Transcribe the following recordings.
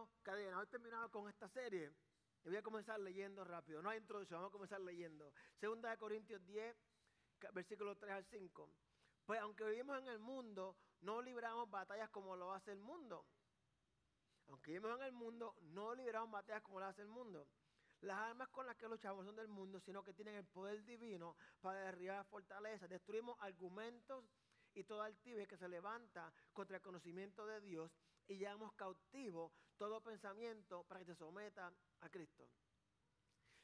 Corintios, cadena, hoy terminado con esta serie. Y voy a comenzar leyendo rápido. No hay introducción, vamos a comenzar leyendo. Segunda de Corintios 10, versículos 3 al 5. Pues aunque vivimos en el mundo, no libramos batallas como lo hace el mundo. Aunque vivimos en el mundo, no libramos batallas como lo hace el mundo. Las armas con las que luchamos son del mundo, sino que tienen el poder divino para derribar fortalezas. Destruimos argumentos y toda altivez que se levanta contra el conocimiento de Dios y llevamos cautivo todo pensamiento para que se someta a Cristo.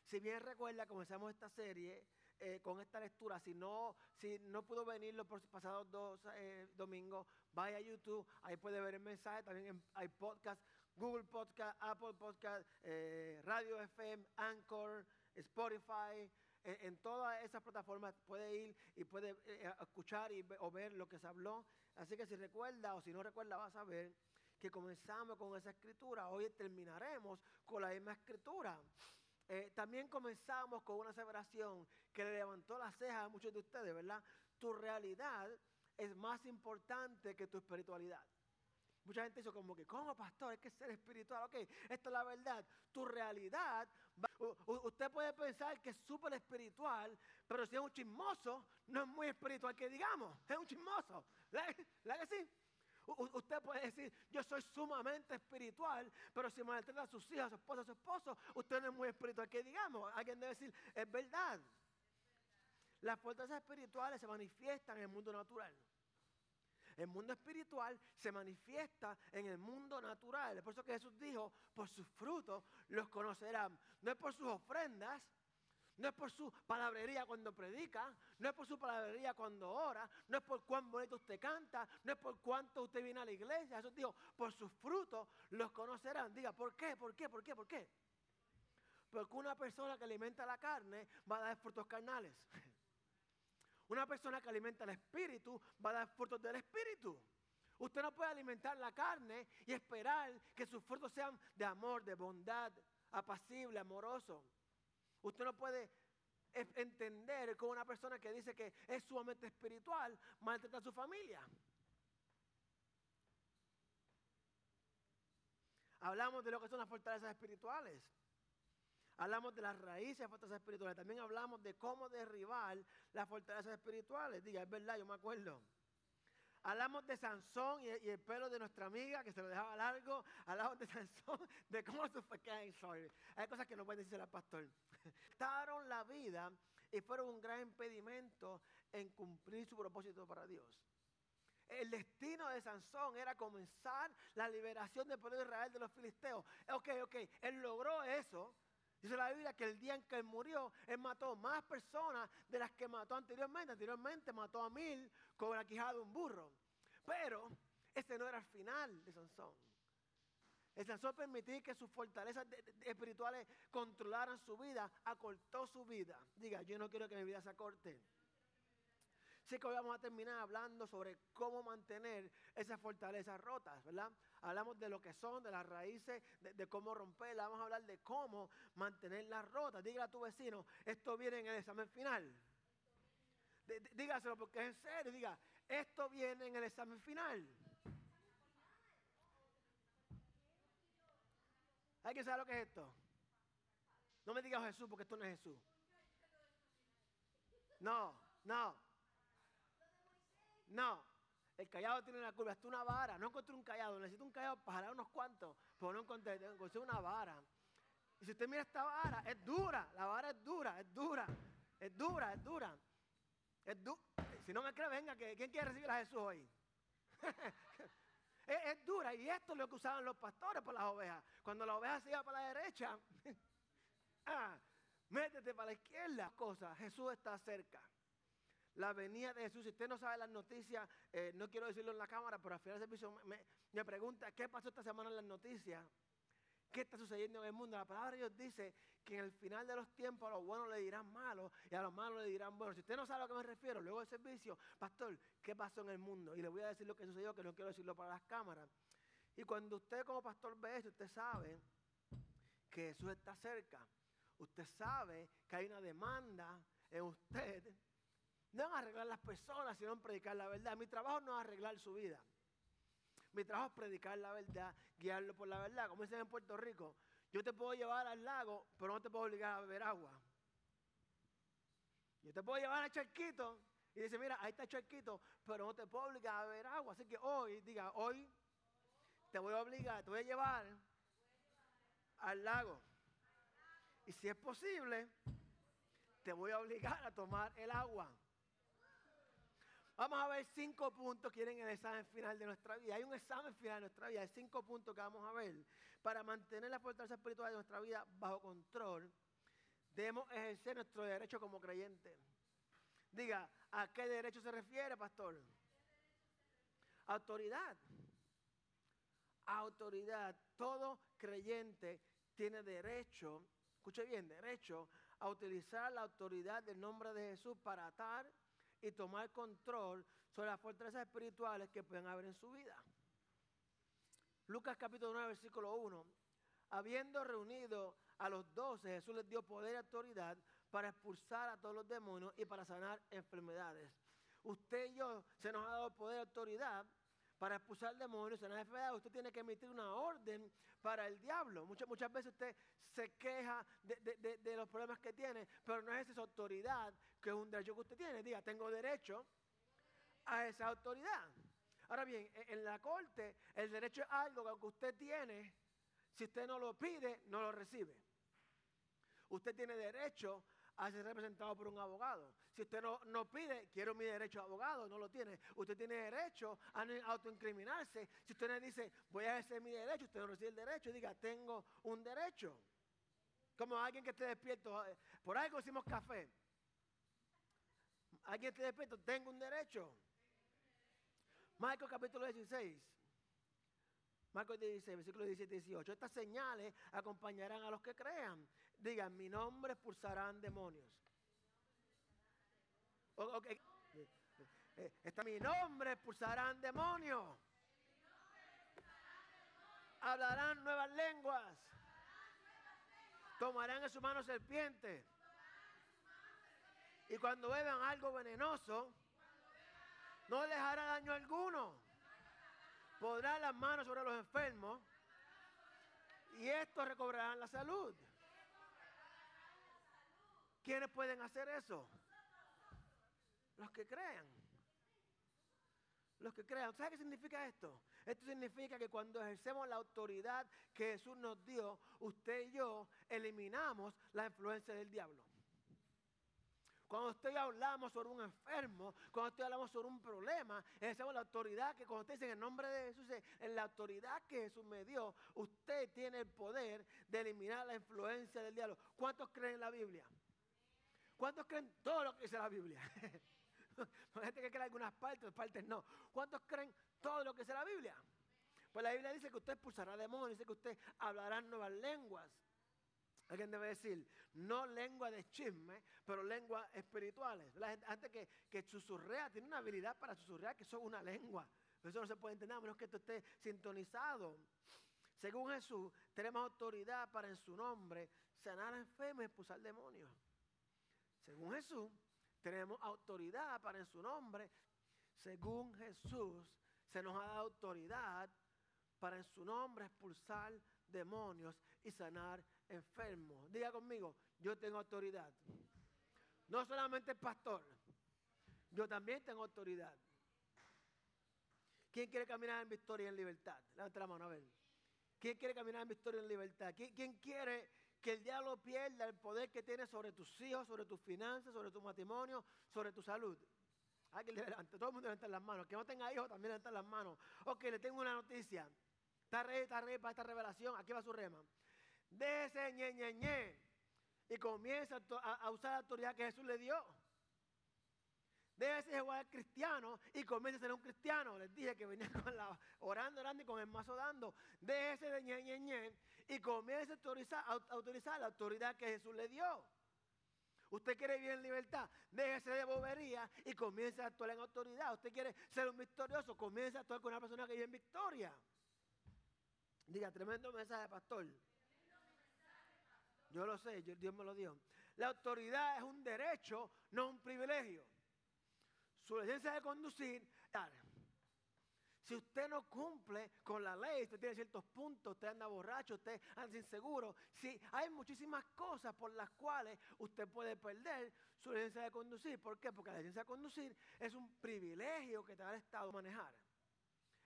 Si bien recuerda, comenzamos esta serie eh, con esta lectura. Si no, si no pudo venir los pasados dos eh, domingos, vaya a YouTube, ahí puede ver el mensaje. También hay podcast, Google Podcast, Apple Podcast, eh, Radio FM, Anchor, Spotify. En, todas esas plataformas puede ir y puede escuchar y, o ver lo que se habló. Así que si recuerda o si no recuerda, vas a ver que comenzamos con esa escritura. Hoy terminaremos con la misma escritura. Eh, también comenzamos con una aseveración que le levantó las cejas a muchos de ustedes, ¿verdad? Tu realidad es más importante que tu espiritualidad. Mucha gente dice como que, ¿cómo pastor? Hay que ser espiritual. Ok, esta es la verdad. Tu realidad, usted puede pensar que es súper espiritual, pero si es un chismoso, no es muy espiritual que digamos. Es un chismoso. ¿La, ¿La que sí? Usted puede decir, yo soy sumamente espiritual, pero si maltrata a sus hijas, a su esposa, a su esposo, usted no es muy espiritual. Que digamos, alguien debe decir, es verdad. Las fortalezas espirituales se manifiestan en el mundo natural. El mundo espiritual se manifiesta en el mundo natural. Por eso que Jesús dijo, por sus frutos los conocerán. No es por sus ofrendas, no es por su palabrería cuando predica, no es por su palabrería cuando ora, no es por cuán bonito usted canta, no es por cuánto usted viene a la iglesia. Eso digo, por sus frutos los conocerán. Diga, ¿por qué? ¿Por qué? ¿Por qué? ¿Por qué? Porque una persona que alimenta la carne va a dar frutos carnales. Una persona que alimenta el espíritu va a dar frutos del espíritu. Usted no puede alimentar la carne y esperar que sus frutos sean de amor, de bondad, apacible, amoroso. Usted no puede entender como una persona que dice que es sumamente espiritual maltrata a su familia. Hablamos de lo que son las fortalezas espirituales. Hablamos de las raíces de las fortalezas espirituales. También hablamos de cómo derribar las fortalezas espirituales. Diga, es verdad, yo me acuerdo. Hablamos de Sansón y, el pelo de nuestra amiga que se lo dejaba largo. Hablamos de Sansón, de cómo se fue. Hay cosas que no puede decir el pastor. Estaron la vida y fueron un gran impedimento en cumplir su propósito para Dios. El destino de Sansón era comenzar la liberación del pueblo de Israel de los filisteos. Ok, ok, él logró eso. Dice la Biblia que el día en que él murió, él mató más personas de las que mató anteriormente. Anteriormente mató a mil con de un burro. Pero ese no era el final de Sansón. El Sansón permitir que sus fortalezas espirituales controlaran su vida, acortó su vida. Diga, yo no quiero que mi vida se acorte. Así que hoy vamos a terminar hablando sobre cómo mantener esas fortalezas rotas, ¿verdad? Hablamos de lo que son, de las raíces, de, cómo romperlas. Vamos a hablar de cómo mantenerlas rotas. Dígale a tu vecino, esto viene en el examen final. Dígaselo porque es en serio. Diga, esto viene en el examen final. ¿Hay que saber lo que es esto? No me digas Jesús porque esto no es Jesús. No, no. No. El callado tiene una curva. Esto es una vara. No encontré un callado. Necesito un callado para jalar unos cuantos. Pero no encontré. Encontré una vara. Y si usted mira esta vara, es dura. La vara es dura, es dura. Es dura, es dura. Es dura. Si no me cree, venga, que ¿quién quiere recibir a Jesús hoy? es, dura y esto es lo que usaban los pastores por las ovejas. Cuando la oveja se iba para la derecha, ah, métete para la izquierda. Cosa, Jesús está cerca. La venida de Jesús, si usted no sabe las noticias, eh, no quiero decirlo en la cámara, pero al final del servicio me, me pregunta, ¿qué pasó esta semana en las noticias? ¿Qué está sucediendo en el mundo? La palabra de Dios dice que en el final de los tiempos a los buenos le dirán malos y a los malos le dirán buenos. Si usted no sabe a lo que me refiero, luego del servicio, pastor, ¿qué pasó en el mundo? Y le voy a decir lo que sucedió, que no quiero decirlo para las cámaras. Y cuando usted como pastor ve eso, usted sabe que Jesús está cerca. Usted sabe que hay una demanda en usted. No en arreglar las personas, sino en predicar la verdad. Mi trabajo no es arreglar su vida. Mi trabajo es predicar la verdad, guiarlo por la verdad. Como dicen en Puerto Rico, yo te puedo llevar al lago, pero no te puedo obligar a beber agua. Yo te puedo llevar al charquito y dice, mira, ahí está el charquito, pero no te puedo obligar a beber agua. Así que hoy, diga, hoy te voy a obligar, te voy a llevar al lago. Y si es posible, te voy a obligar a tomar el agua. Vamos a ver cinco puntos que quieren el examen final de nuestra vida. Hay un examen final de nuestra vida. Hay cinco puntos que vamos a ver. Para mantener la fortaleza espiritual de nuestra vida bajo control, debemos ejercer nuestro derecho como creyente. Diga, ¿a qué derecho se refiere, pastor? Autoridad. Autoridad. Todo creyente tiene derecho, escuche bien, derecho a utilizar la autoridad del nombre de Jesús para atar y tomar control sobre las fortalezas espirituales que pueden haber en su vida. Lucas capítulo 9, versículo 1. Habiendo reunido a los doce, Jesús les dio poder y autoridad para expulsar a todos los demonios y para sanar enfermedades. Usted y yo se nos ha dado poder y autoridad para expulsar demonios, sanar enfermedades. Usted tiene que emitir una orden para el diablo. Muchas, muchas veces usted se queja de, de los problemas que tiene, pero no es esa autoridad que es un derecho que usted tiene. Diga, tengo derecho a esa autoridad. Ahora bien, e, en la corte el derecho es algo que usted tiene, si usted no lo pide, no lo recibe. Usted tiene derecho a ser representado por un abogado. Si usted no, no pide, quiero mi derecho a abogado, no lo tiene. Usted tiene derecho a autoincriminarse. Si usted le dice, voy a ejercer mi derecho, usted no recibe el derecho, diga, tengo un derecho. Como alguien que esté despierto, eh, por algo hicimos café. Alguien te despierto, tengo un derecho. Marcos capítulo 16. Marcos 16, versículo 17 y 18. Estas señales acompañarán a los que crean. Digan, mi nombre expulsarán demonios. Okay. Eh, está mi nombre expulsarán demonios. Hablarán nuevas lenguas. Tomarán en su mano serpientes y cuando beban algo venenoso, no les hará daño alguno. Podrán las manos sobre los enfermos y estos recobrarán la salud. ¿Quiénes pueden hacer eso? Los que crean. Los que crean. ¿Sabe qué significa esto? Esto significa que cuando ejercemos la autoridad que Jesús nos dio, usted y yo eliminamos la influencia del diablo. Cuando usted hablamos sobre un enfermo, cuando usted hablamos sobre un problema, ejercemos la autoridad que cuando usted dice en el nombre de Jesús, en la autoridad que Jesús me dio, usted tiene el poder de eliminar la influencia del diablo. ¿Cuántos creen en la Biblia? ¿Cuántos creen todo lo que dice la Biblia? Hay gente que cree algunas partes, partes no. ¿Cuántos creen todo lo que dice la Biblia? Pues la Biblia dice que usted expulsará demonios, dice que usted hablará nuevas lenguas. Alguien debe decir, no lengua de chisme, pero lenguas espirituales. La gente, antes que, que susurrea, tiene una habilidad para susurrear que eso es una lengua. Eso no se puede entender a menos que esto esté sintonizado. Según Jesús, tenemos autoridad para en su nombre sanar enfermos y expulsar demonios. Según Jesús, tenemos autoridad para en su nombre. Según Jesús, se nos ha dado autoridad para en su nombre expulsar demonios y sanar enfermos. Diga conmigo, yo tengo autoridad. No solamente el pastor, yo también tengo autoridad. ¿Quién quiere caminar en victoria y en libertad? Levanta la mano a ver. ¿Quién quiere caminar en victoria y en libertad? ¿Quién, quiere que el diablo pierda el poder que tiene sobre tus hijos, sobre tus finanzas, sobre tu matrimonio, sobre tu salud? Alguien levante, todo el mundo levanta las manos. Que no tenga hijos también levanta las manos. Ok, le tengo una noticia. Está rey, está rey para esta revelación. Aquí va su rema ese ñe, ñe, ñe y comienza a, usar la autoridad que Jesús le dio. Déjese jugar cristiano y comienza a ser un cristiano. Les dije que venía con la, orando, orando y con el mazo dando. Déjese de ñe, ñe, ñe y comienza a autorizar, a utilizar la autoridad que Jesús le dio. Usted quiere vivir en libertad, déjese de bobería y comience a actuar en autoridad. Usted quiere ser un victorioso, comience a actuar con una persona que vive en victoria. Diga, tremendo mensaje, pastor. Yo lo sé, Dios me lo dio. La autoridad es un derecho, no un privilegio. Su licencia de conducir, Si usted no cumple con la ley, usted tiene ciertos puntos, usted anda borracho, usted anda inseguro. Si hay muchísimas cosas por las cuales usted puede perder su licencia de conducir. ¿Por qué? Porque la licencia de conducir es un privilegio que te da el Estado manejar.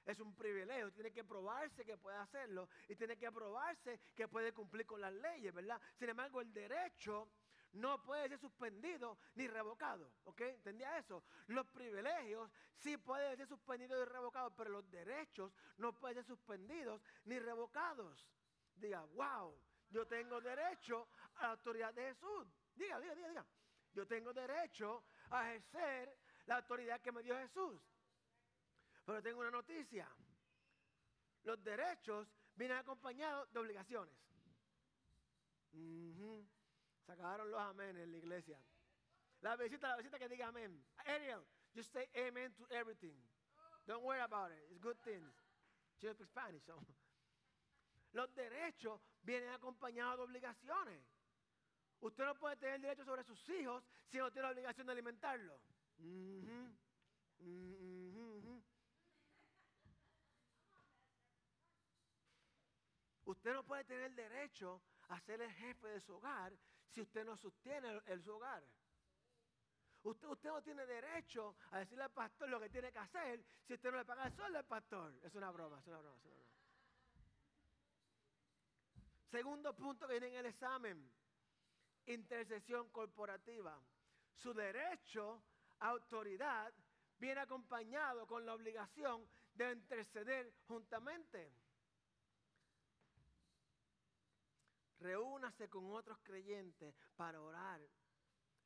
Es un privilegio, tiene que probarse que puede hacerlo y tiene que probarse que puede cumplir con las leyes, ¿verdad? Sin embargo, el derecho no puede ser suspendido ni revocado. ¿Ok? ¿Entendía eso? Los privilegios sí pueden ser suspendidos y revocados, pero los derechos no pueden ser suspendidos ni revocados. Diga, wow, yo tengo derecho a la autoridad de Jesús. Diga, diga, diga, diga. Yo tengo derecho a ejercer la autoridad que me dio Jesús. Pero tengo una noticia. Los derechos vienen acompañados de obligaciones. Se acabaron los amén en la iglesia. La visita, la visita que diga amén. Ariel, just say amen to everything. Don't worry about it. It's good things. She speaks. Los derechos vienen acompañados de obligaciones. Usted no puede tener derecho sobre sus hijos si no tiene la obligación de alimentarlos. Usted no puede tener derecho a ser el jefe de su hogar si usted no sostiene el, su hogar. Usted, usted, no tiene derecho a decirle al pastor lo que tiene que hacer si usted no le paga el sueldo al pastor. Es una broma, es una broma, es una broma. Segundo punto que viene en el examen, intercesión corporativa. Su derecho a autoridad viene acompañado con la obligación de interceder juntamente. Reúnase con otros creyentes para orar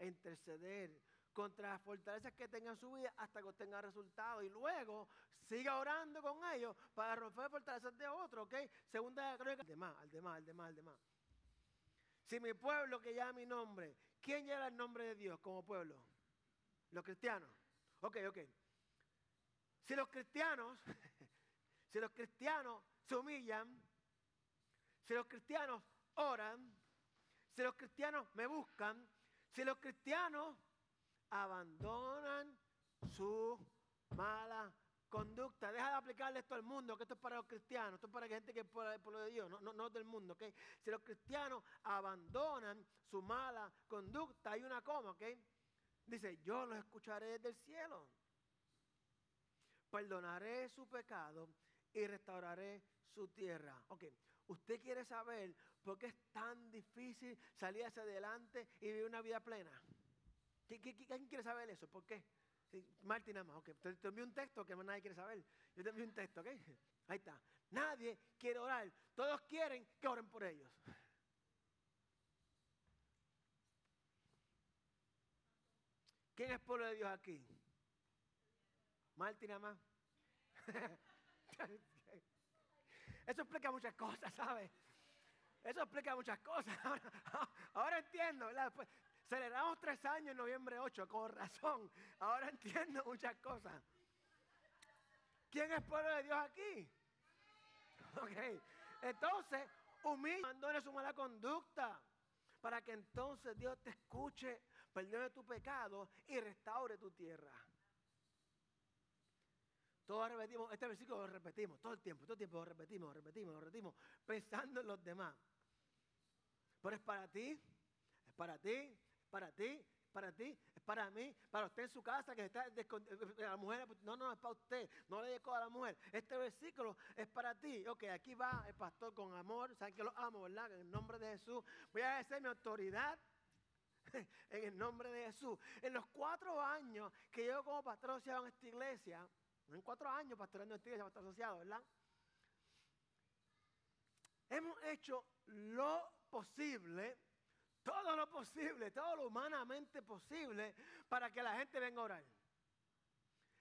interceder contra las fortalezas que tengan su vida hasta que obtenga resultados. Y luego siga orando con ellos para romper fortalezas de otros, ¿ok? Segunda crónica, al demás, al demás, al demás, al demás. Si mi pueblo que llama mi nombre, ¿quién lleva el nombre de Dios como pueblo? Los cristianos. Ok, ok. Si los cristianos, si los cristianos se humillan, si los cristianos oran, si los cristianos me buscan, si los cristianos abandonan su mala conducta, deja de aplicarle esto al mundo, que esto es para los cristianos, esto es para gente que es por el pueblo de Dios, no, no, no del mundo, ¿ok? Si los cristianos abandonan su mala conducta, hay una coma, ¿ok? Dice, yo los escucharé desde el cielo, perdonaré su pecado y restauraré su tierra. Ok, usted quiere saber ¿Por qué es tan difícil salir hacia adelante y vivir una vida plena? ¿Quién quiere saber eso? ¿Por qué? Martín nada más, ok. Te, te envío un texto que nadie quiere saber. Yo te envío un texto, ok. Ahí está. Nadie quiere orar. Todos quieren que oren por ellos. ¿Quién es pueblo de Dios aquí? Martín nada más. Eso explica muchas cosas, ¿sabes? Eso explica muchas cosas. Ahora, entiendo, ¿verdad? Pues, celebramos tres años en noviembre 8, con razón. Ahora entiendo muchas cosas. ¿Quién es pueblo de Dios aquí? Ok. Entonces, humilla, abandone su mala conducta. Para que entonces Dios te escuche, perdone tu pecado y restaure tu tierra. Todos repetimos, este versículo lo repetimos todo el tiempo, todo el tiempo lo repetimos, lo repetimos, lo repetimos, pensando en los demás. Pero es para ti, es para ti, para ti, para ti, es para mí, para usted en su casa que está eh, la mujer, no, no, es para usted, no le digo a la mujer. Este versículo es para ti. Ok, aquí va el pastor con amor, saben que lo amo, ¿verdad? En el nombre de Jesús. Voy a ejercer mi autoridad en el nombre de Jesús. En los cuatro años que yo como pastor asociado en esta iglesia, en cuatro años pastoreando esta iglesia, pastor asociado, ¿verdad? Hemos hecho lo posible, todo lo posible, todo lo humanamente posible para que la gente venga a orar.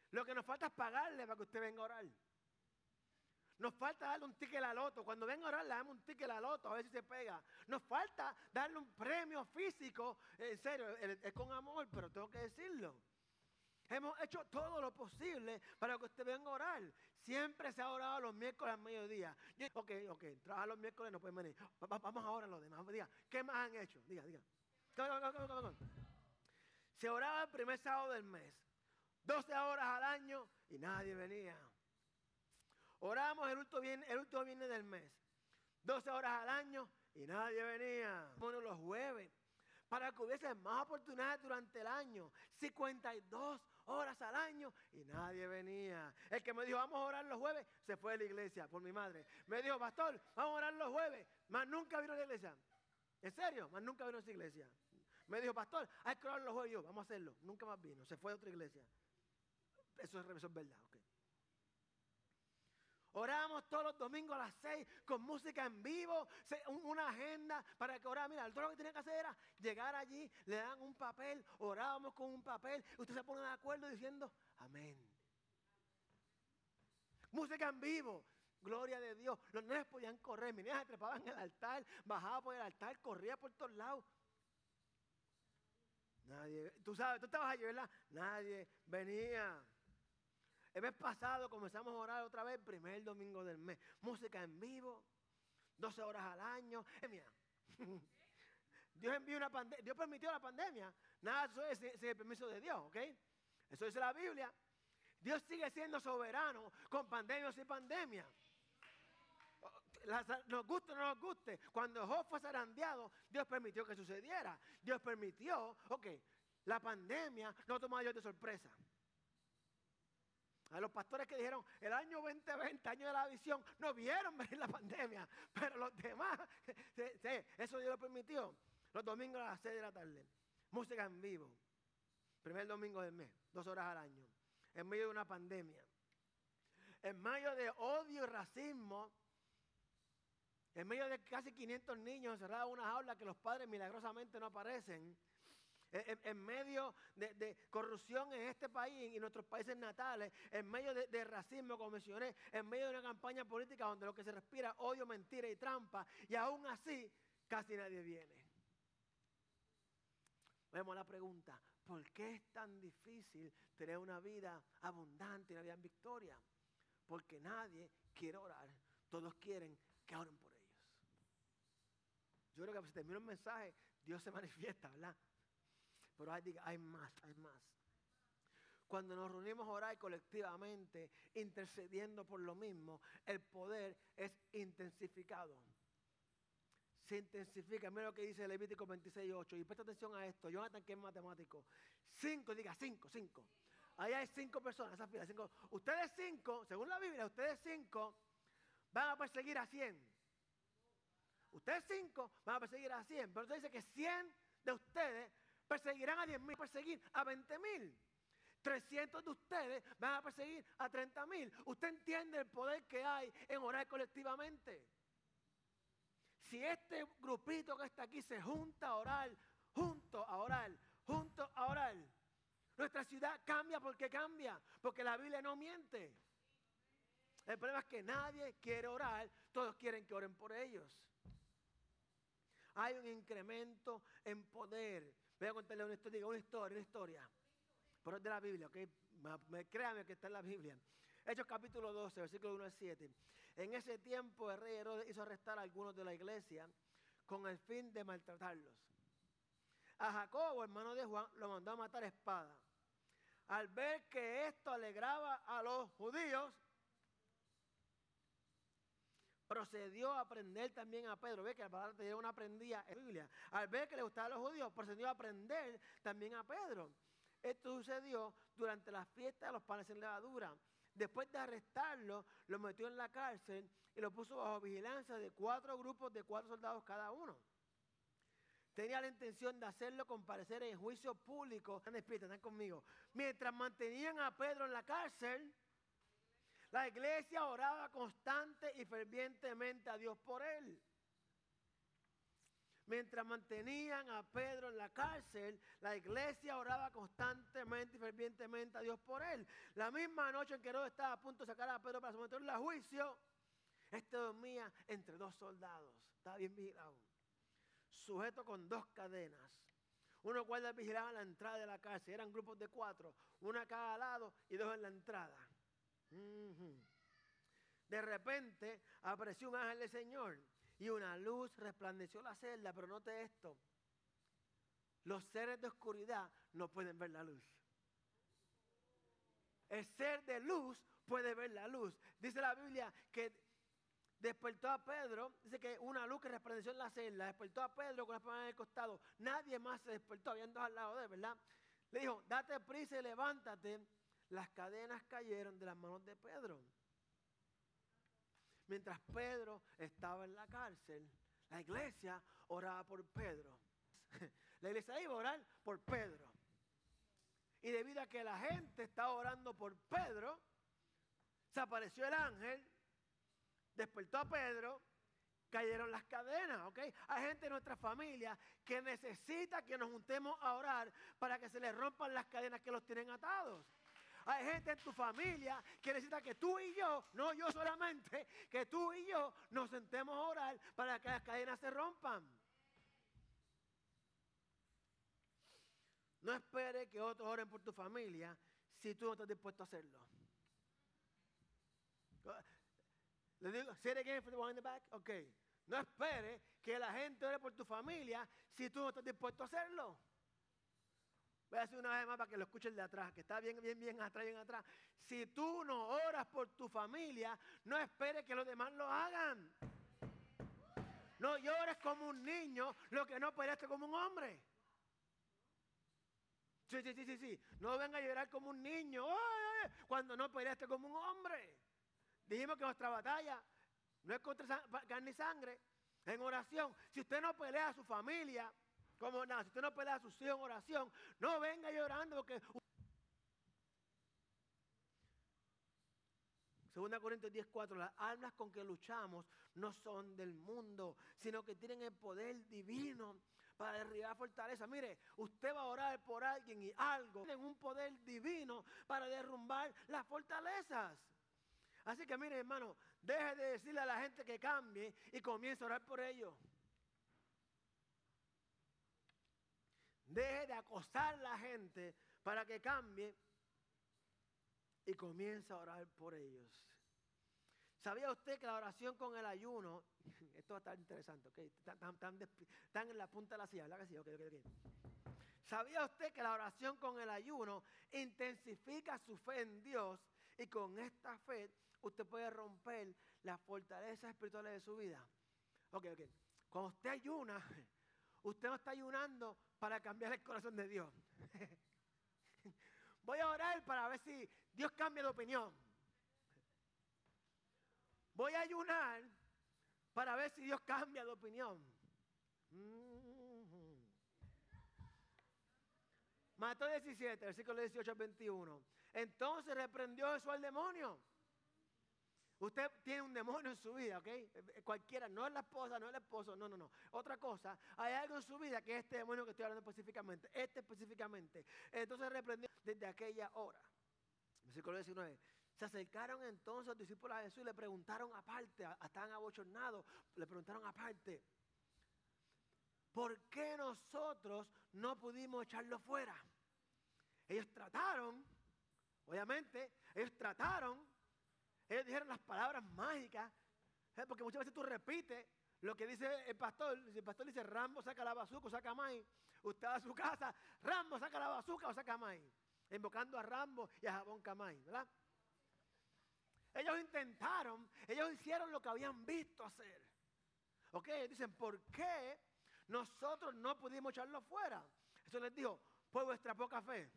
Lo que nos falta es pagarle para que usted venga a orar. Nos falta darle un ticket a la loto. Cuando venga a orar, le damos un ticket a la loto, a ver si se pega. Nos falta darle un premio físico. En serio, es con amor, pero tengo que decirlo. Hemos hecho todo lo posible para que usted venga a orar. Siempre se ha orado los miércoles al mediodía. ok, ok, trabaja los miércoles, no pueden venir. Vamos ahora a los demás. Diga, ¿qué más han hecho? Diga, diga. Se oraba el primer sábado del mes. 12 horas al año y nadie venía. Oramos el último, viernes, el último viernes del mes. 12 horas al año y nadie venía. Bueno, los jueves. Para que hubiese más oportunidades durante el año. 52 horas al año y nadie venía. El que me dijo, vamos a orar los jueves, se fue a la iglesia por mi madre. Me dijo, pastor, vamos a orar los jueves. Más nunca vino a la iglesia. ¿En serio? Más nunca vino a esa iglesia. Me dijo, pastor, hay que orar los jueves. Vamos a hacerlo. Nunca más vino. Se fue a otra iglesia. Eso es, eso es verdad. Oramos todos los domingos a las seis con música en vivo, una agenda para que orara. Mira, todo lo que tenía que hacer era llegar allí, le dan un papel, orábamos con un papel, usted se pone de acuerdo diciendo amén. Música en vivo, gloria de Dios. Los niños podían correr, mis niñas se trepaban en el altar, bajaba por el altar, corría por todos lados. Nadie, tú sabes, tú estabas allí, ¿verdad? Nadie venía. El mes pasado comenzamos a orar otra vez, primer domingo del mes. Música en vivo, 12 horas al año. Dios envió una pandemia, Dios permitió la pandemia. Nada, eso es sin el permiso de Dios, ¿ok? Eso dice la Biblia. Dios sigue siendo soberano con pandemia o sin pandemia. nos guste o no nos guste. Cuando Job fue zarandeado, Dios permitió que sucediera. Dios permitió, ok, la pandemia no tomó a Dios de sorpresa. A los pastores que dijeron el año 2020, año de la visión, no vieron venir la pandemia, pero los demás, eso Dios lo permitió. Los domingos a las 6 de la tarde, música en vivo, primer domingo del mes, dos horas al año, en medio de una pandemia, en medio de odio y racismo, en medio de casi 500 niños encerrados en una jaula que los padres milagrosamente no aparecen en, medio de, corrupción en este país y nuestros países natales, en medio de, racismo, como mencioné, en medio de una campaña política donde lo que se respira es odio, mentira y trampa, y aún así casi nadie viene. Vemos la pregunta, ¿por qué es tan difícil tener una vida abundante, una vida en victoria? Porque nadie quiere orar, todos quieren que oren por ellos. Yo creo que si termina un mensaje, Dios se manifiesta, ¿verdad? Pero hay, más, hay más. Cuando nos reunimos a orar colectivamente, intercediendo por lo mismo, el poder es intensificado. Se intensifica. Mira lo que dice Levítico 26.8. Y presta atención a esto. Jonathan, que es matemático. Cinco, diga cinco, cinco. Ahí hay cinco personas. Ustedes cinco, según la Biblia, ustedes cinco van a perseguir a cien. Ustedes cinco van a perseguir a cien. Pero usted dice que cien de ustedes perseguirán a 10 mil, perseguir a 20 mil. 300 de ustedes van a perseguir a 30 mil. Usted entiende el poder que hay en orar colectivamente. Si este grupito que está aquí se junta a orar, junto a orar, junto a orar, nuestra ciudad cambia porque cambia, porque la Biblia no miente. El problema es que nadie quiere orar, todos quieren que oren por ellos. Hay un incremento en poder Voy a contarle una historia, una historia, una historia. Pero es de la Biblia, ¿ok? Créame que está en la Biblia. Hechos capítulo 12, versículo 1 al 7. En ese tiempo el rey Herodes hizo arrestar a algunos de la iglesia con el fin de maltratarlos. A Jacobo, hermano de Juan, lo mandó a matar a espada. Al ver que esto alegraba a los judíos, procedió a aprender también a Pedro. Ve que la palabra tenía una aprendía en Biblia. Al ver que le gustaba a los judíos, procedió a aprender también a Pedro. Esto sucedió durante la fiesta de los panes en levadura. Después de arrestarlo, lo metió en la cárcel y lo puso bajo vigilancia de cuatro grupos de cuatro soldados cada uno. Tenía la intención de hacerlo comparecer en juicio público. Están despiertos, están conmigo. Mientras mantenían a Pedro en la cárcel, la iglesia oraba constante y fervientemente a Dios por él. Mientras mantenían a Pedro en la cárcel, la iglesia oraba constantemente y fervientemente a Dios por él. La misma noche en que Herodes estaba a punto de sacar a Pedro para someterlo a juicio, este dormía entre dos soldados. Estaba bien vigilado. Sujeto con dos cadenas. Uno guarda vigilaba en la entrada de la cárcel. Eran grupos de cuatro. Una a cada lado y dos en la entrada. De repente apareció un ángel del Señor y una luz resplandeció la celda, pero note esto. Los seres de oscuridad no pueden ver la luz. el ser de luz puede ver la luz. Dice la Biblia que despertó a Pedro, dice que una luz que resplandeció en la celda, despertó a Pedro con la palma en el costado. Nadie más se despertó, habían dos al lado de él, ¿verdad? Le dijo, date prisa y levántate. Las cadenas cayeron de las manos de Pedro. Mientras Pedro estaba en la cárcel, la iglesia oraba por Pedro. La iglesia iba a orar por Pedro. Y debido a que la gente estaba orando por Pedro, se apareció el ángel, despertó a Pedro, cayeron las cadenas, ¿ok? Hay gente de nuestra familia que necesita que nos juntemos a orar para que se les rompan las cadenas que los tienen atados. Hay gente en tu familia que necesita que tú y yo, no yo solamente, que tú y yo nos sentemos a orar para que las cadenas se rompan. No espere que otros oren por tu familia si tú no estás dispuesto a hacerlo. Le digo, say it again for the one in the back. Ok. No espere que la gente ore por tu familia si tú no estás dispuesto a hacerlo. Voy a decir una vez más para que lo escuchen de atrás, que está bien, bien, bien atrás, bien atrás. Si tú no oras por tu familia, no esperes que los demás lo hagan. No llores como un niño, lo que no peleaste como un hombre. Sí, sí, sí, sí, sí. No venga a llorar como un niño cuando no peleaste como un hombre. Dijimos que nuestra batalla no es contra carne y sangre. En oración, si usted no pelea a su familia, como nada, si usted no pelea a sus hijos en oración, no venga llorando porque... Segunda Corintios 10:4, las armas con que luchamos no son del mundo, sino que tienen el poder divino para derribar fortaleza. Mire, usted va a orar por alguien y algo tiene un poder divino para derrumbar las fortalezas. Así que mire, hermano, deje de decirle a la gente que cambie y comience a orar por ellos. Deje de acosar a la gente para que cambie y comience a orar por ellos. ¿Sabía usted que la oración con el ayuno, esto va a estar interesante, ¿ok? Están, en la punta de la silla, ¿verdad que sí? Okay, okay, ¿Sabía usted que la oración con el ayuno intensifica su fe en Dios y con esta fe usted puede romper las fortalezas espirituales de su vida? Ok, ok. Cuando usted ayuna, usted no está ayunando para cambiar el corazón de Dios. Voy a orar para ver si Dios cambia de opinión. Voy a ayunar para ver si Dios cambia de opinión. Mm-hmm. Mató 17, versículo 18 al 21. Entonces reprendió eso al demonio. Usted tiene un demonio en su vida, ¿ok? Cualquiera, no es la esposa, no es el esposo, no, no, no. Otra cosa, hay algo en su vida que es este demonio que estoy hablando específicamente, este específicamente. Entonces reprendió desde aquella hora. Versículo 19. Se acercaron entonces los discípulos a Jesús y le preguntaron aparte, estaban abochornados, le preguntaron aparte, ¿por qué nosotros no pudimos echarlo fuera? Ellos trataron, obviamente, ellos trataron, ellos dijeron las palabras mágicas, ¿eh? porque muchas veces tú repites lo que dice el pastor, el pastor dice, Rambo saca la bazuca o saca maíz, usted va a su casa, Rambo saca la bazuca o saca maíz, invocando a Rambo y a Jabón Camay, ¿verdad? Ellos intentaron, ellos hicieron lo que habían visto hacer. ¿Ok? Dicen, ¿por qué nosotros no pudimos echarlo fuera? Eso les dijo, por vuestra poca fe.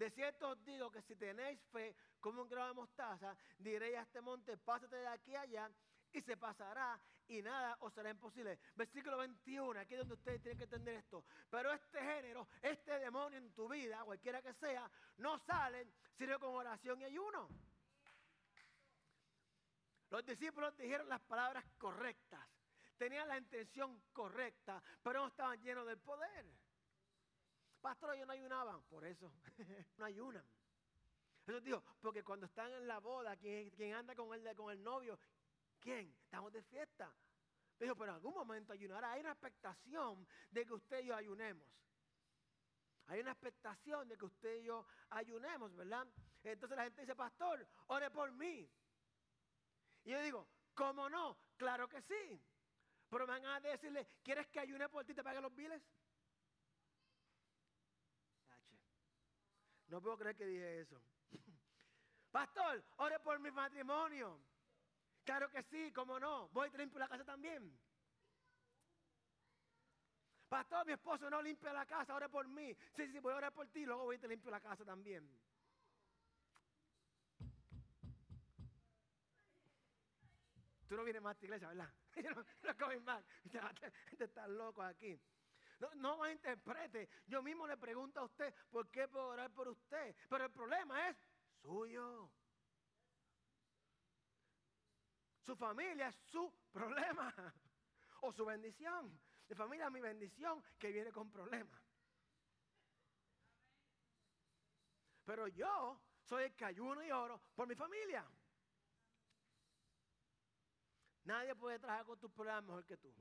De cierto os digo que si tenéis fe como un grano de mostaza, diréis a este monte, pásate de aquí a allá, y se pasará, y nada os será imposible. Versículo 21, aquí es donde ustedes tienen que entender esto. Pero este género, este demonio en tu vida, cualquiera que sea, no salen sino con oración y ayuno. Los discípulos dijeron las palabras correctas, tenían la intención correcta, pero no estaban llenos del poder. Pastor, ellos no ayunaban, por eso no ayunan. Eso digo, porque cuando están en la boda, quien, anda con el, con el novio, ¿quién? Estamos de fiesta. Dijo, pero en algún momento ayunará. Hay una expectación de que usted y yo ayunemos. Hay una expectación de que usted y yo ayunemos, ¿verdad? Entonces la gente dice, pastor, ore por mí. Y yo digo, ¿cómo no? Claro que sí. Pero me van a decirle, ¿quieres que ayune por ti y te pague los biles? No puedo creer que dije eso. Pastor, ore por mi matrimonio. Claro que sí, cómo no. Voy a limpio la casa también. Pastor, mi esposo no limpia la casa, ore por mí. Sí, sí, voy a orar por ti, luego voy a te limpio la casa también. Tú no vienes más a esta iglesia, ¿verdad? No, no más. Este está loco aquí. No, no malinterprete. Yo mismo le pregunto a usted por qué puedo orar por usted. Pero el problema es suyo. Su familia es su problema o su bendición. Mi familia es mi bendición que viene con problemas. Pero yo soy el que ayuno y oro por mi familia. Nadie puede trabajar con tus problemas mejor que tú.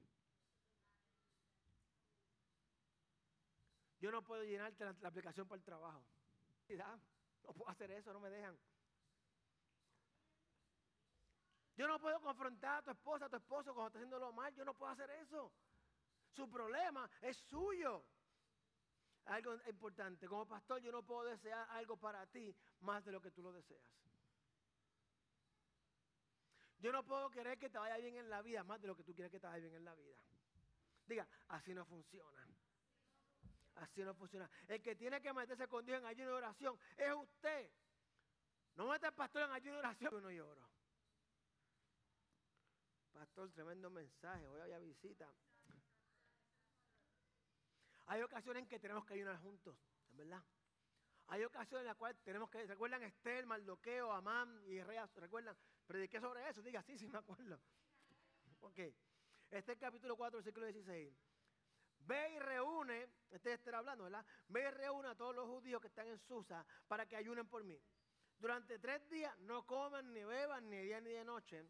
Yo no puedo llenarte la, aplicación para el trabajo. No puedo hacer eso, no me dejan. Yo no puedo confrontar a tu esposa, a tu esposo cuando está haciendo lo mal. Yo no puedo hacer eso. Su problema es suyo. Algo importante, como pastor yo no puedo desear algo para ti más de lo que tú lo deseas. Yo no puedo querer que te vaya bien en la vida más de lo que tú quieres que te vaya bien en la vida. Diga, así no funciona. Así no funciona. El que tiene que meterse con Dios en ayuno y oración es usted. No mete al pastor en ayuno y oración. Yo no lloro. Pastor, tremendo mensaje. Hoy a visita. Hay ocasiones en que tenemos que ayunar juntos, ¿es verdad? Hay ocasiones en las cuales tenemos que, ¿recuerdan Estel, Maldoqueo, Amán y Rea? ¿Recuerdan? Prediqué sobre eso, diga, sí, sí me acuerdo. Ok. Este es el capítulo 4, versículo 16. Ve y reúne, este está hablando, ¿verdad? Ve y reúne a todos los judíos que están en Susa para que ayunen por mí. Durante tres días no coman ni beban ni día ni de noche.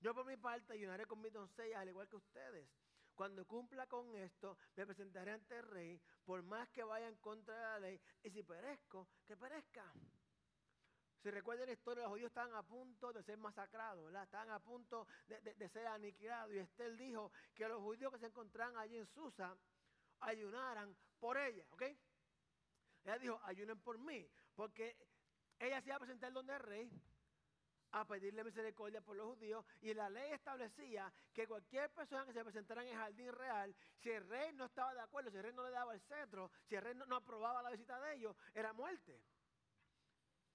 Yo por mi parte ayunaré con mis doncellas al igual que ustedes. Cuando cumpla con esto, me presentaré ante el rey, por más que vaya en contra de la ley, y si perezco, que perezca. Si recuerdan la historia, los judíos estaban a punto de ser masacrados. Estaban a punto de, ser aniquilados. Y Estel dijo que los judíos que se encontraban allí en Susa ayunaran por ella, ¿ok? Ella dijo, ayunen por mí, porque ella se iba a presentar donde el rey a pedirle misericordia por los judíos y la ley establecía que cualquier persona que se presentara en el jardín real, si el rey no estaba de acuerdo, si el rey no le daba el cetro, si el rey no, aprobaba la visita de ellos, era muerte.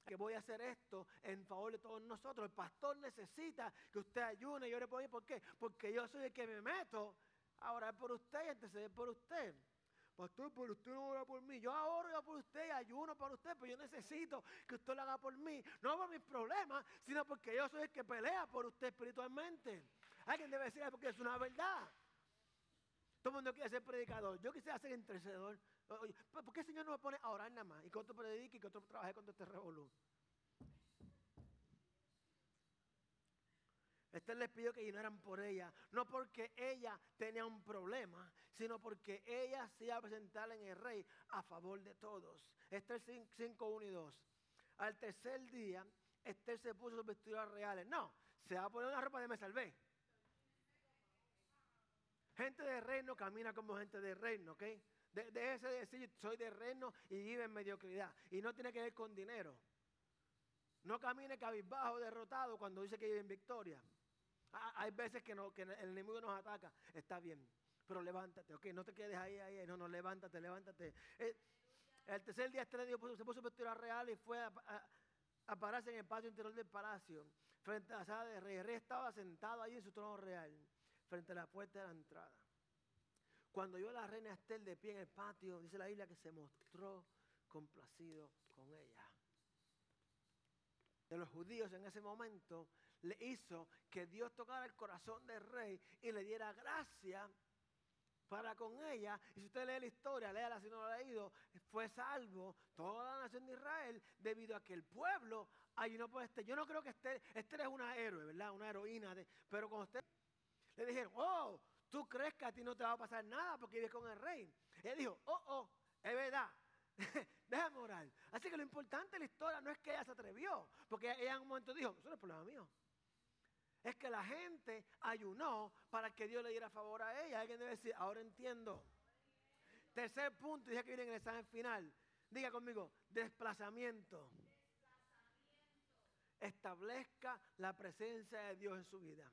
Que voy a hacer esto en favor de todos nosotros. El pastor necesita que usted ayune y ore por mí. ¿Por qué? Porque yo soy el que me meto a orar por usted y interceder por usted. Pastor, pero usted no ora por mí. Yo ahora por usted, ayuno por usted, pero yo necesito que usted lo haga por mí. No por mis problemas, sino porque yo soy el que pelea por usted espiritualmente. Alguien debe decir porque es una verdad. Todo el mundo quiere ser predicador. Yo quisiera ser intercedor. ¿Por qué el Señor no me pone a orar nada más? Y que otro predique y que otro trabaje con este revolú. Esther les pidió que ayunaran por ella, no porque ella tenía un problema, sino porque ella se iba a presentar en el rey a favor de todos. Esther 5, 1 y 2. Al tercer día, Esther se puso sus vestidos reales. No, se va a poner una ropa de me salvé. Gente de reino camina como gente de reino, ¿ok? De, ese decir, soy de reino y vive en mediocridad. Y no tiene que ver con dinero. No camine cabizbajo, derrotado cuando dice que vive en victoria. Hay veces que, el enemigo nos ataca. Está bien, pero levántate, ok, no te quedes ahí, ahí, no, no, levántate, levántate. Eh, el tercer día este se puso vestidura real y fue a, pararse en el patio interior del palacio, frente a la sala de rey. El rey estaba sentado ahí en su trono real, frente a la puerta de la entrada. Cuando vio a la reina Estel de pie en el patio, dice la Biblia que se mostró complacido con ella. De los judíos en ese momento le hizo que Dios tocara el corazón del rey y le diera gracia para con ella. Y si usted lee la historia, léala si no lo ha leído, fue salvo toda la nación de Israel debido a que el pueblo ayunó por este. Yo no creo que Esther, Esther es una héroe, ¿verdad? Una heroína. De, pero con usted le dijeron, oh, tú crees que a ti no te va a pasar nada porque vives con el rey. Él dijo, oh, oh, es verdad. Déjame orar. Así que lo importante de la historia no es que ella se atrevió, porque ella en un momento dijo, eso no es problema mío es que la gente ayunó para que Dios le diera favor a ella. Alguien debe decir, ahora entiendo. Tercer punto, dije que viene en el examen final. Diga conmigo, desplazamiento. establezca la presencia de Dios en su vida.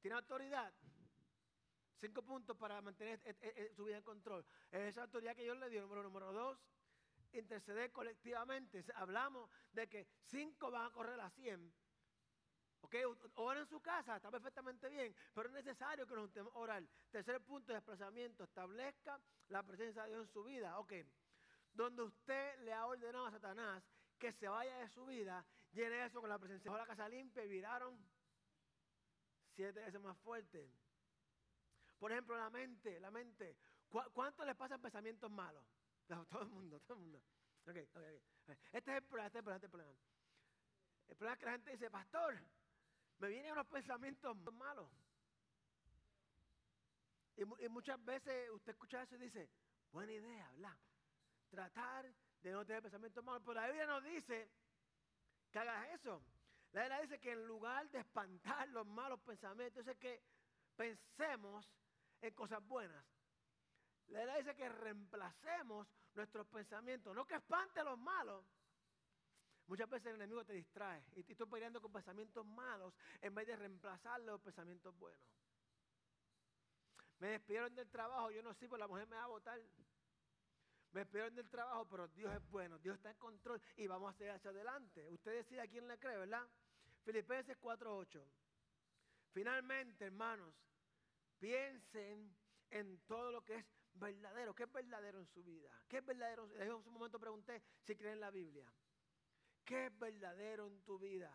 ¿Tiene autoridad? Cinco puntos para mantener e, e, e, su vida en control. Es esa autoridad que Dios le dio. Número, número dos, interceder colectivamente. Hablamos de que cinco van a correr a cien. ¿Ok? Orar en su casa, está perfectamente bien, pero es necesario que nos juntemos a orar. Tercer punto, desplazamiento. Establezca la presencia de Dios en su vida. Ok. Donde usted le ha ordenado a Satanás que se vaya de su vida, llene eso con la presencia. de la casa limpia y viraron siete veces más fuerte. Por ejemplo, la mente, la mente. ¿Cuánto le pasan pensamientos malos? Todo el mundo, todo el mundo. Okay, okay, Este es el problema, este es el problema, este es el problema. El problema es que la gente dice, pastor, me vienen unos pensamientos malos. Y, muchas veces usted escucha eso y dice, buena idea, ¿verdad? Tratar de no tener pensamientos malos. Pero la Biblia nos dice que hagas eso. La Biblia dice que en lugar de espantar los malos pensamientos, es que pensemos en cosas buenas. La Biblia dice que reemplacemos nuestros pensamientos, no que espante los malos. Muchas veces el enemigo te distrae y te estoy peleando con pensamientos malos en vez de reemplazar los pensamientos buenos. Me despidieron del trabajo, yo no sé, pues la mujer me va a votar. Me despidieron del trabajo, pero Dios es bueno, Dios está en control y vamos a seguir hacia adelante. Usted decide a quién le cree, ¿verdad? Filipenses 4:8. Finalmente, hermanos, piensen en todo lo que es verdadero. ¿Qué es verdadero en su vida? ¿Qué es verdadero? En un momento pregunté si creen en la Biblia. ¿Qué es verdadero en tu vida?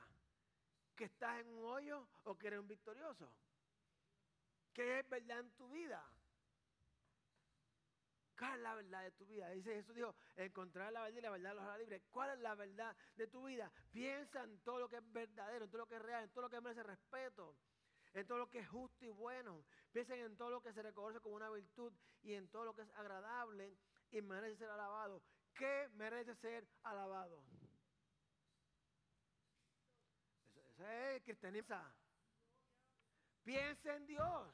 ¿Que estás en un hoyo o que eres un victorioso? ¿Qué es verdad en tu vida? ¿Cuál es la verdad de tu vida? Dice Jesús dijo, encontrar la verdad y la verdad los hará libre. ¿Cuál es la verdad de tu vida? Piensa en todo lo que es verdadero, en todo lo que es real, en todo lo que merece respeto en todo lo que es justo y bueno. Piensen en todo lo que se reconoce como una virtud y en todo lo que es agradable y merece ser alabado. ¿Qué merece ser alabado? Esa es cristianismo. Piensa en Dios.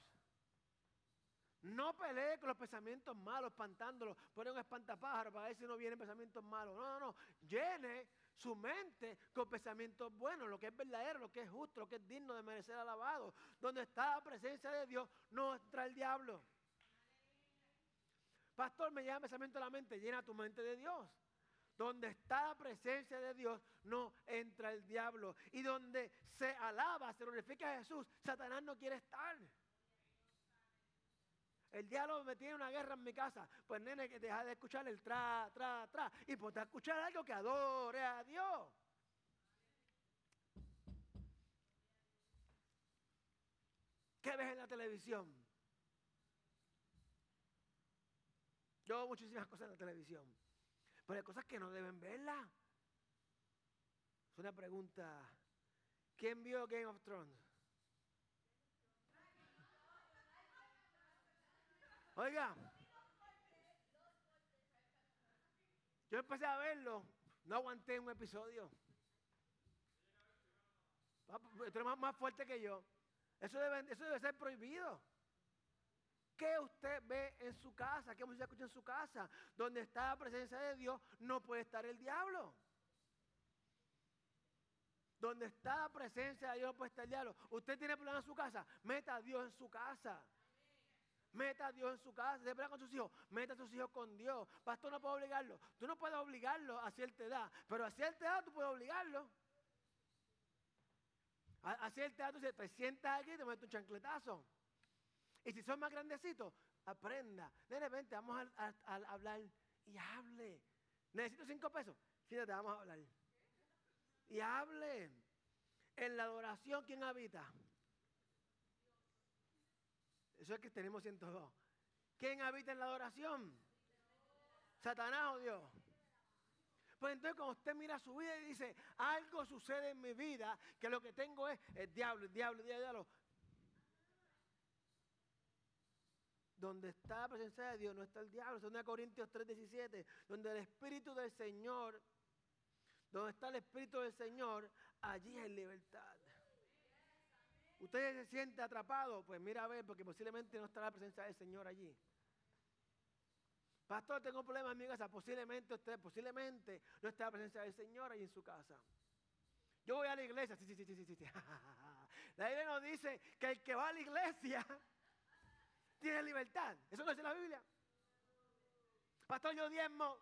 No pelee con los pensamientos malos, espantándolos. Pone un espantapájaro para ver si no vienen pensamientos malos. No, no, no. Llene su mente con pensamientos buenos, lo que es verdadero, lo que es justo, lo que es digno de merecer alabado. Donde está la presencia de Dios, no entra el diablo. Pastor, me llama pensamiento a la mente, llena tu mente de Dios. Donde está la presencia de Dios, no entra el diablo. Y donde se alaba, se glorifica a Jesús, Satanás no quiere estar. El diablo me tiene una guerra en mi casa. Pues nene, deja de escuchar el tra, tra, tra. Y ponte a escuchar algo que adore a Dios. ¿Qué ves en la televisión? Yo veo muchísimas cosas en la televisión. Pero hay cosas que no deben verlas. Es una pregunta. ¿Quién vio Game of Thrones? Oiga, yo empecé a verlo, no aguanté un episodio. Esto es más, fuerte que yo. Eso debe, eso debe ser prohibido. ¿Qué usted ve en su casa? ¿Qué música escucha en su casa? Donde está la presencia de Dios, no puede estar el diablo. Donde está la presencia de Dios, no puede estar el diablo. Usted tiene problemas en su casa, meta a Dios en su casa. Meta a Dios en su casa, se con sus hijos, meta a sus hijos con Dios. Pastor no puede obligarlo. Tú no puedes obligarlo a cierta edad, pero a cierta edad tú puedes obligarlo. A, cierta edad tú dices, te sientas aquí y te metes un chancletazo. Y si son más grandecitos, aprenda. De repente vamos a, hablar y hable. Necesito cinco pesos. Fíjate, vamos a hablar. Y hable. En la adoración, ¿quién habita? Eso es que tenemos 102. ¿Quién habita en la adoración? Satanás o Dios. Pues entonces cuando usted mira su vida y dice, algo sucede en mi vida, que lo que tengo es el diablo, el diablo, el diablo. Donde está la presencia de Dios, no está el diablo. 2 Corintios 3:17, donde el Espíritu del Señor, donde está el Espíritu del Señor, allí hay libertad. Usted se siente atrapado, pues mira a ver, porque posiblemente no está la presencia del Señor allí. Pastor, tengo problemas en mi casa. Posiblemente usted, posiblemente no está la presencia del Señor allí en su casa. Yo voy a la iglesia. Sí, sí, sí, sí, sí. La Biblia nos dice que el que va a la iglesia tiene libertad. Eso no dice la Biblia. Pastor, yo diezmo.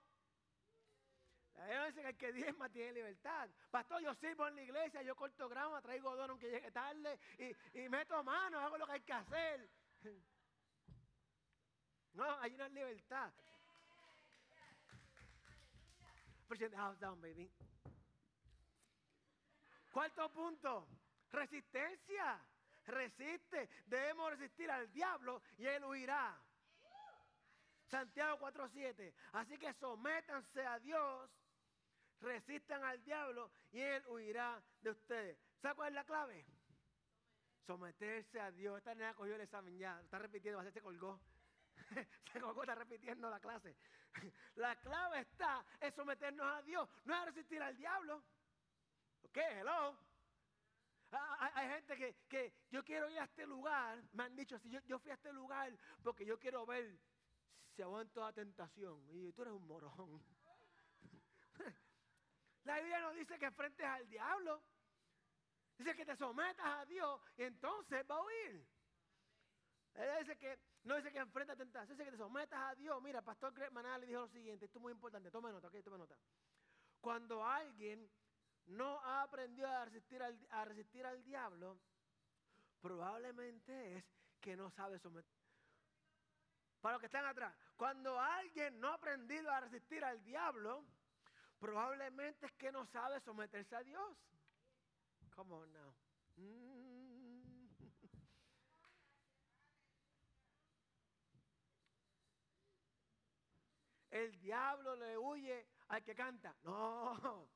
La Biblia dice que el que diezma tiene libertad. Pastor, yo sirvo en la iglesia, yo corto grama, traigo don aunque llegue tarde y, y meto mano, hago lo que hay que hacer. No, hay una libertad. House down, baby. Cuarto punto, resistencia. Resiste. Debemos resistir al diablo y él huirá. Santiago 4:7. Así que sométanse a Dios, resistan al diablo y él huirá de ustedes. ¿Sabe cuál es la clave? Someterse a Dios. Esta nena cogió el examen ya. Está repitiendo, a se colgó. se colgó, está repitiendo la clase. la clave está en someternos a Dios, no es resistir al diablo. ¿Ok? Hello. Ah, ah, hay, gente que, yo quiero ir a este lugar, me han dicho así, yo, fui a este lugar porque yo quiero ver si aguanto la tentación. Y tú eres un morón. La Biblia no dice que enfrentes al diablo. Dice que te sometas a Dios y entonces va a huir. Ella dice que, no dice que enfrenta tentación, dice que te sometas a Dios. Mira, Pastor Greg le dijo lo siguiente, esto es muy importante, tome nota, ok, tome nota. Cuando alguien no ha aprendido a resistir al, a resistir al diablo, probablemente es que no sabe someter. Para los que están atrás, cuando alguien no ha aprendido a resistir al diablo, probablemente es que no sabe someterse a Dios. Come on now. Mm. El diablo le huye al que canta. No.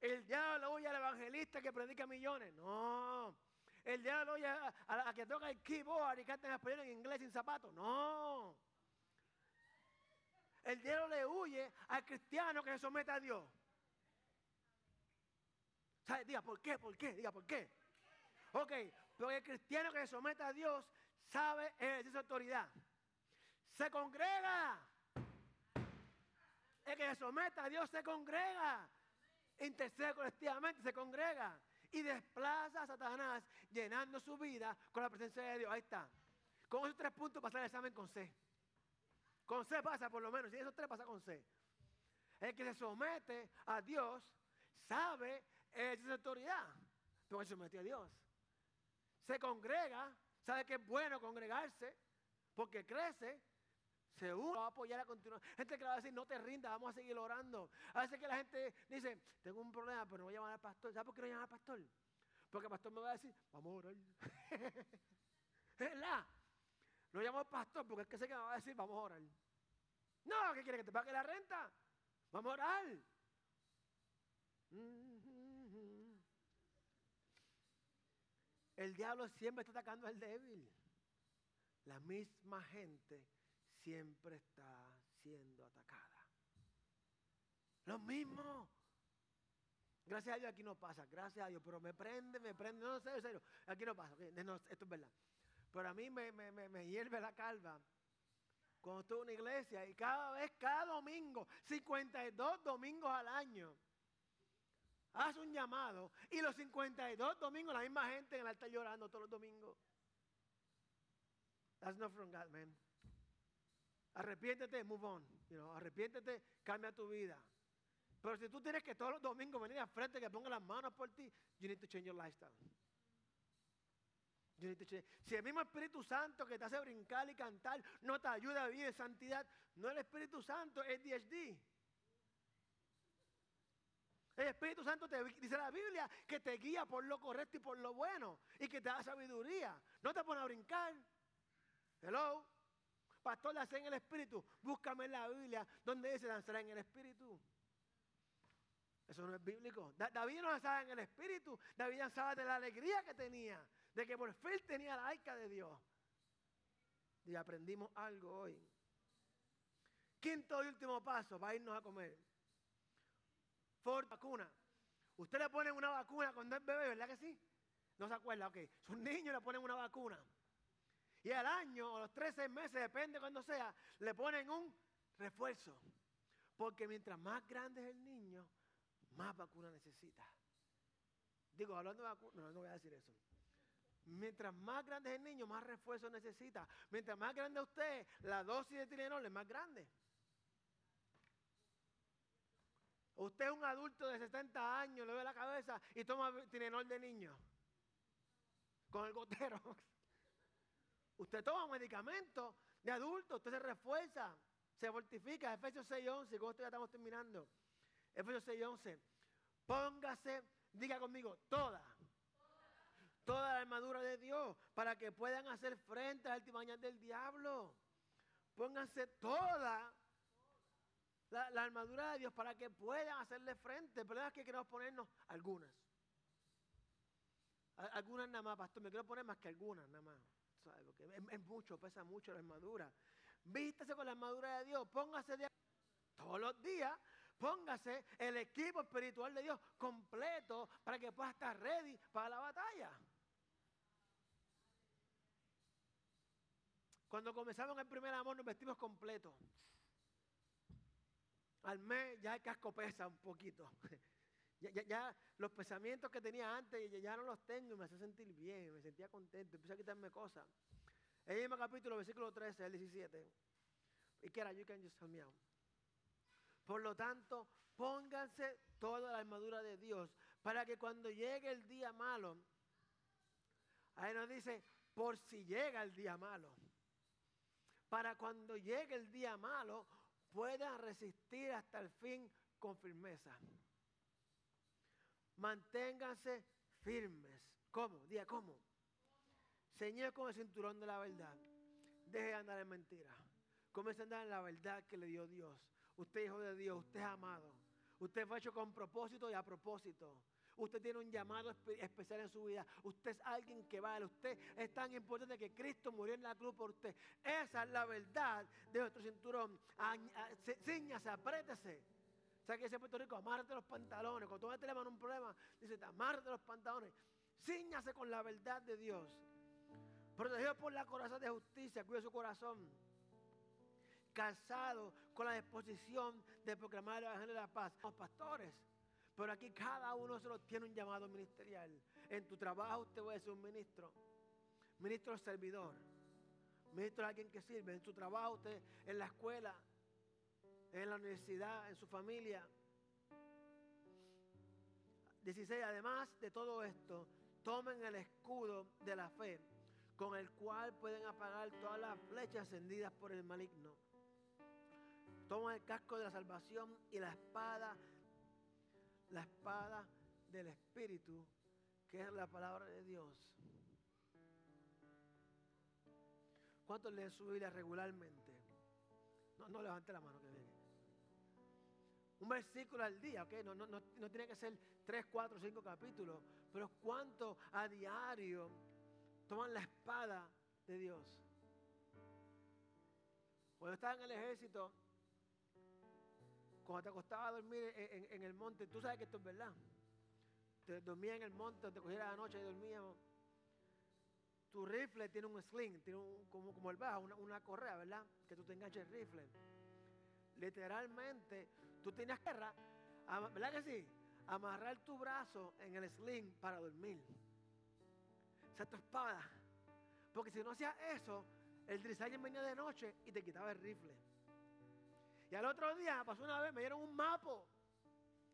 El diablo huye al evangelista que predica millones. No. El diablo huye a, que toca el keyboard y canta en español, en inglés, sin zapatos. No. El diablo le huye al cristiano que se somete a Dios. ¿Sabe? Diga, ¿por qué? ¿Por qué? Diga, ¿por qué? Ok, porque el cristiano que se somete a Dios sabe ejercer su autoridad. Se congrega. El que se somete a Dios se congrega intercede colectivamente, se congrega y desplaza a Satanás llenando su vida con la presencia de Dios. Ahí está. Con esos tres puntos pasa el examen con C. Con C pasa por lo menos, y esos tres pasa con C. El que se somete a Dios sabe esa autoridad, porque se somete a Dios. Se congrega, sabe que es bueno congregarse, porque crece, se va a apoyar a continuar. Gente que le va a decir, no te rindas, vamos a seguir orando. A veces que la gente dice, tengo un problema, pero no voy a llamar al pastor. ¿Sabes por qué no llama al pastor? Porque el pastor me va a decir, vamos a orar. ¿Verdad? No llamo al pastor porque es que sé que me va a decir, vamos a orar. No, ¿qué quiere que te pague la renta? Vamos a orar. El diablo siempre está atacando al débil. La misma gente siempre está siendo atacada. Lo mismo. Gracias a Dios aquí no pasa, gracias a Dios, pero me prende, me prende, no, sé, serio, aquí no pasa, esto es verdad. Pero a mí me, me, me, hierve la calva cuando estoy en una iglesia y cada vez, cada domingo, 52 domingos al año, hace un llamado y los 52 domingos la misma gente en el altar llorando todos los domingos. That's not from God, man. Arrepiéntete, move on. arrepiéntete, cambia tu vida. Pero si tú tienes que todos los domingos venir a frente que ponga las manos por ti, you need to change your lifestyle. Si el mismo Espíritu Santo que te hace brincar y cantar no te ayuda a vivir en santidad, no el Espíritu Santo, es DHD. El Espíritu Santo te dice la Biblia que te guía por lo correcto y por lo bueno y que te da sabiduría. No te pone a brincar. Hello. Pastor, danza en el Espíritu. Búscame en la Biblia donde dice danzará en el Espíritu. Eso no es bíblico. David no danzaba en el Espíritu. David danzaba de la alegría que tenía. De que por fin tenía la arca de Dios. Y aprendimos algo hoy. Quinto y último paso para irnos a comer. Ford vacuna. Usted le pone una vacuna cuando es bebé, ¿verdad que sí? No se acuerda, ok. Sus niños le ponen una vacuna. Y al año o los 13 meses, depende cuando sea, le ponen un refuerzo. Porque mientras más grande es el niño, más vacuna necesita. Digo, hablando de vacunas, no, no voy a decir eso. Mientras más grande es el niño, más refuerzo necesita. Mientras más grande usted, la dosis de Tilenol es más grande. Usted es un adulto de 70 años, le ve la cabeza y toma Tilenol de niño. Con el gotero. Usted toma medicamento de adulto, usted se refuerza, se fortifica. Efesios 6.11, con esto ya estamos terminando. Efesios 6.11. Póngase, diga conmigo, toda toda la armadura de Dios para que puedan hacer frente a la del diablo. Pónganse toda la, armadura de Dios para que puedan hacerle frente. El problema es que queremos ponernos algunas. Algunas nada más, pastor. Me quiero poner más que algunas nada más. es, mucho, pesa mucho la armadura. Vístase con la armadura de Dios. Póngase de todos los días póngase el equipo espiritual de Dios completo para que pueda estar ready para la batalla. Cuando comenzamos el primer amor nos vestimos completos. Al mes ya el casco pesa un poquito. Ya, los pensamientos que tenía antes ya, no los tengo y me hace sentir bien, me sentía contento, empecé a quitarme cosas. El mismo capítulo, versículo 13, el 17. Y que era, you can just me out. Por lo tanto, pónganse toda la armadura de Dios para que cuando llegue el día malo, ahí nos dice, por si llega el día malo para cuando llegue el día malo puedan resistir hasta el fin con firmeza. Manténganse firmes. ¿Cómo? Diga, ¿cómo? Señor con el cinturón de la verdad. Deje de andar en mentira. Comience a andar en la verdad que le dio Dios. Usted es hijo de Dios, usted es amado. Usted fue hecho con propósito y a propósito. Usted tiene un llamado especial en su vida. Usted es alguien que vale. Usted es tan importante que Cristo murió en la cruz por usted. Esa es la verdad de nuestro cinturón. Cíñase, apriétese. O sea que dice Puerto Rico, amárrate los pantalones. Cuando tú le un problema, dice, amárrate los pantalones. Cíñase con la verdad de Dios. Protegido por la coraza de justicia, cuide su corazón. Calzado con la disposición de proclamar el Evangelio de la paz. Los pastores pero aquí cada uno nosotros tiene un llamado ministerial. En tu trabajo usted a ser un ministro. Ministro servidor. Ministro es alguien que sirve. En su trabajo usted, en la escuela, en la universidad, en su familia. 16. Además de todo esto, tomen el escudo de la fe, con el cual pueden apagar todas las flechas encendidas por el maligno. Tomen el casco de la salvación y la espada la espada del Espíritu, que es la palabra de Dios. ¿Cuántos leen su Biblia regularmente? No, no levante la mano que viene. Un versículo al día, ¿ok? No, no, no, no tiene que ser tres, cuatro, cinco capítulos, pero ¿cuánto a diario toman la espada de Dios? Cuando estaba en el ejército, cuando te acostabas a dormir en, el monte, tú sabes que esto es verdad. Te dormías en el monte, te cogías la noche y dormíamos. Tu rifle tiene un sling, tiene como, como el bajo, una, correa, ¿verdad? Que tú te enganches el rifle. Literalmente, tú tenías que, ¿verdad que sí? Amarrar tu brazo en el sling para dormir. O sea, tu espada. Porque si no hacías eso, el drizalle venía de noche y te quitaba el rifle. Y al otro día, pasó una vez, me dieron un mapa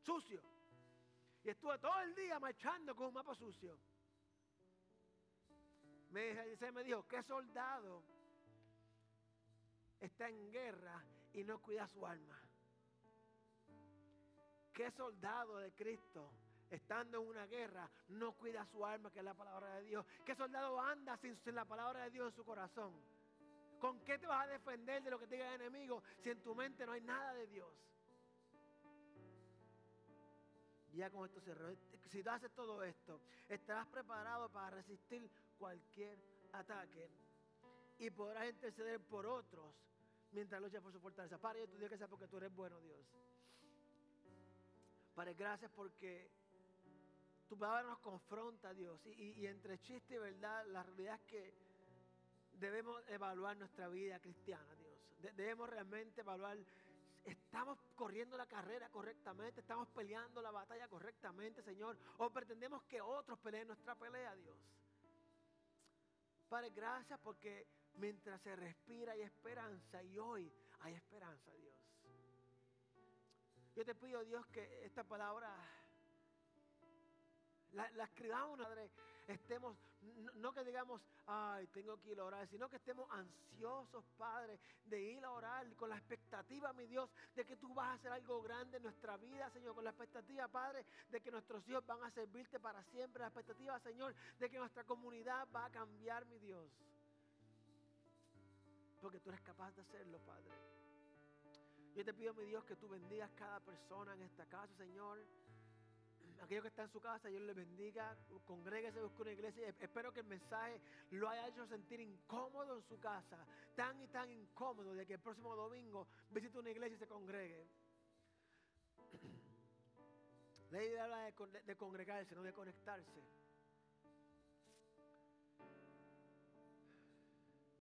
sucio. Y estuve todo el día marchando con un mapa sucio. Me, se me dijo, ¿qué soldado está en guerra y no cuida su alma? ¿Qué soldado de Cristo, estando en una guerra, no cuida su alma, que es la palabra de Dios? ¿Qué soldado anda sin, sin la palabra de Dios en su corazón? ¿Con qué te vas a defender de lo que te diga el enemigo si en tu mente no hay nada de Dios? Ya con esto cerró. Si tú haces todo esto, estarás preparado para resistir cualquier ataque y podrás interceder por otros mientras luchas por su fortaleza. Padre, yo te digo que sea porque tú eres bueno, Dios. Padre, gracias porque tu palabra nos confronta, Dios. Y, y entre chiste y verdad, la realidad es que debemos evaluar nuestra vida cristiana, Dios. debemos realmente evaluar estamos corriendo la carrera correctamente, estamos peleando la batalla correctamente, Señor, o pretendemos que otros peleen nuestra pelea, Dios. Padre, gracias porque mientras se respira hay esperanza y hoy hay esperanza, Dios. Yo te pido, Dios, que esta palabra la, escribamos, Padre, estemos, no, que digamos, ay, tengo que ir a orar, sino que estemos ansiosos, Padre, de ir a orar con la expectativa, mi Dios, de que tú vas a hacer algo grande en nuestra vida, Señor, con la expectativa, Padre, de que nuestros hijos van a servirte para siempre, la expectativa, Señor, de que nuestra comunidad va a cambiar, mi Dios. Porque tú eres capaz de hacerlo, Padre. Yo te pido, mi Dios, que tú bendigas cada persona en esta casa, Señor aquellos que están en su casa, Dios les bendiga, congréguese, busque una iglesia. Espero que el mensaje lo haya hecho sentir incómodo en su casa, tan y tan incómodo de que el próximo domingo visite una iglesia y se congregue. La idea habla de, de congregarse, no de conectarse.